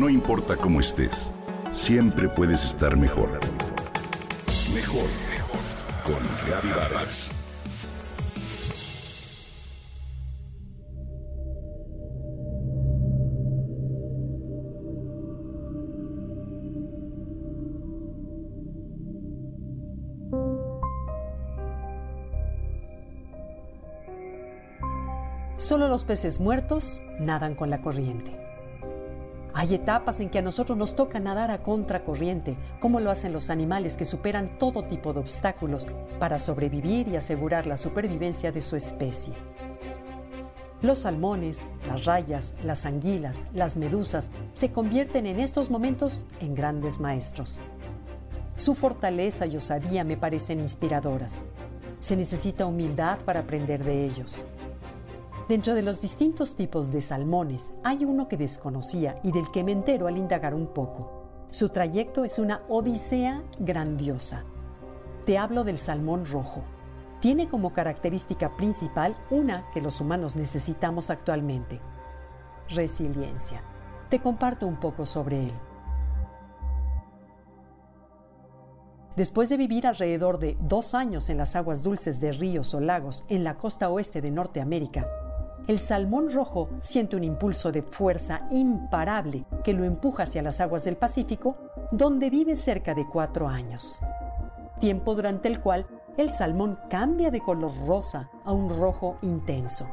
No importa cómo estés, siempre puedes estar mejor. Mejor, mejor. Con Vargas. Solo los peces muertos nadan con la corriente. Hay etapas en que a nosotros nos toca nadar a contracorriente, como lo hacen los animales que superan todo tipo de obstáculos para sobrevivir y asegurar la supervivencia de su especie. Los salmones, las rayas, las anguilas, las medusas se convierten en estos momentos en grandes maestros. Su fortaleza y osadía me parecen inspiradoras. Se necesita humildad para aprender de ellos. Dentro de los distintos tipos de salmones hay uno que desconocía y del que me entero al indagar un poco. Su trayecto es una odisea grandiosa. Te hablo del salmón rojo. Tiene como característica principal una que los humanos necesitamos actualmente. Resiliencia. Te comparto un poco sobre él. Después de vivir alrededor de dos años en las aguas dulces de ríos o lagos en la costa oeste de Norteamérica, el salmón rojo siente un impulso de fuerza imparable que lo empuja hacia las aguas del Pacífico, donde vive cerca de cuatro años. Tiempo durante el cual el salmón cambia de color rosa a un rojo intenso.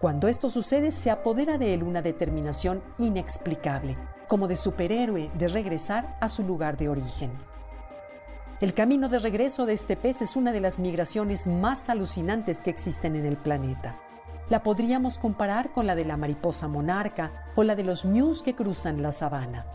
Cuando esto sucede, se apodera de él una determinación inexplicable, como de superhéroe de regresar a su lugar de origen. El camino de regreso de este pez es una de las migraciones más alucinantes que existen en el planeta la podríamos comparar con la de la mariposa monarca o la de los ñus que cruzan la sabana.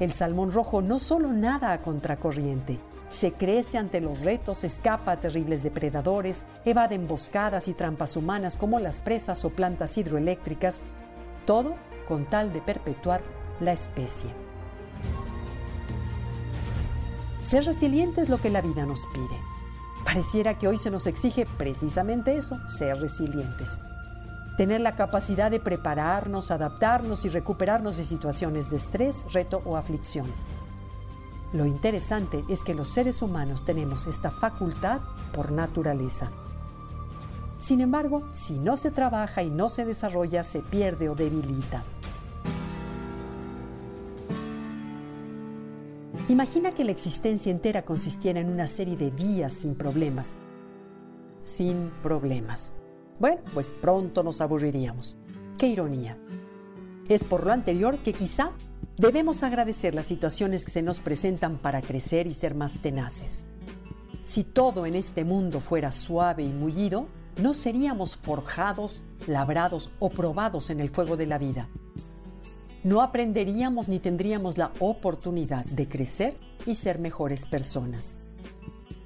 El salmón rojo no solo nada a contracorriente, se crece ante los retos, escapa a terribles depredadores, evade emboscadas y trampas humanas como las presas o plantas hidroeléctricas, todo con tal de perpetuar la especie. Ser resiliente es lo que la vida nos pide. Pareciera que hoy se nos exige precisamente eso, ser resilientes. Tener la capacidad de prepararnos, adaptarnos y recuperarnos de situaciones de estrés, reto o aflicción. Lo interesante es que los seres humanos tenemos esta facultad por naturaleza. Sin embargo, si no se trabaja y no se desarrolla, se pierde o debilita. Imagina que la existencia entera consistiera en una serie de días sin problemas. Sin problemas. Bueno, pues pronto nos aburriríamos. Qué ironía. Es por lo anterior que quizá debemos agradecer las situaciones que se nos presentan para crecer y ser más tenaces. Si todo en este mundo fuera suave y mullido, no seríamos forjados, labrados o probados en el fuego de la vida no aprenderíamos ni tendríamos la oportunidad de crecer y ser mejores personas.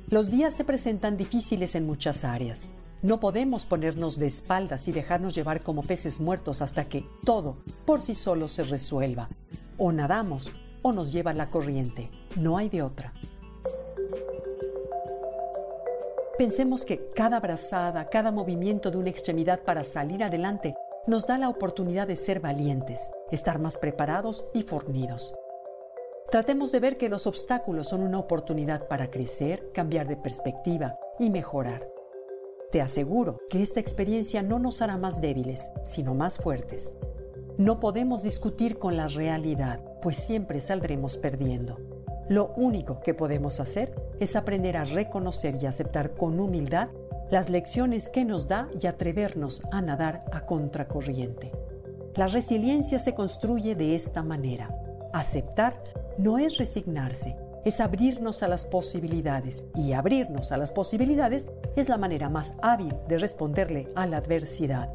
Los días se presentan difíciles en muchas áreas. No podemos ponernos de espaldas y dejarnos llevar como peces muertos hasta que todo por sí solo se resuelva. O nadamos o nos lleva la corriente. No hay de otra. Pensemos que cada brazada, cada movimiento de una extremidad para salir adelante nos da la oportunidad de ser valientes, estar más preparados y fornidos. Tratemos de ver que los obstáculos son una oportunidad para crecer, cambiar de perspectiva y mejorar. Te aseguro que esta experiencia no nos hará más débiles, sino más fuertes. No podemos discutir con la realidad, pues siempre saldremos perdiendo. Lo único que podemos hacer es aprender a reconocer y aceptar con humildad las lecciones que nos da y atrevernos a nadar a contracorriente. La resiliencia se construye de esta manera. Aceptar no es resignarse, es abrirnos a las posibilidades y abrirnos a las posibilidades es la manera más hábil de responderle a la adversidad.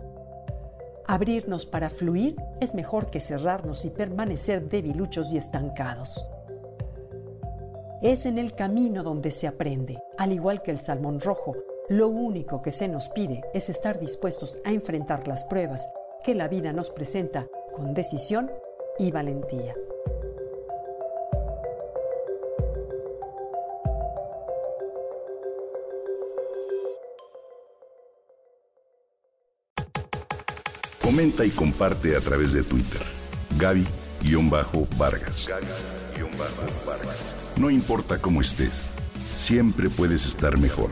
Abrirnos para fluir es mejor que cerrarnos y permanecer debiluchos y estancados. Es en el camino donde se aprende, al igual que el salmón rojo, lo único que se nos pide es estar dispuestos a enfrentar las pruebas que la vida nos presenta con decisión y valentía. Comenta y comparte a través de Twitter. Gaby Gaby-Vargas. No importa cómo estés, siempre puedes estar mejor.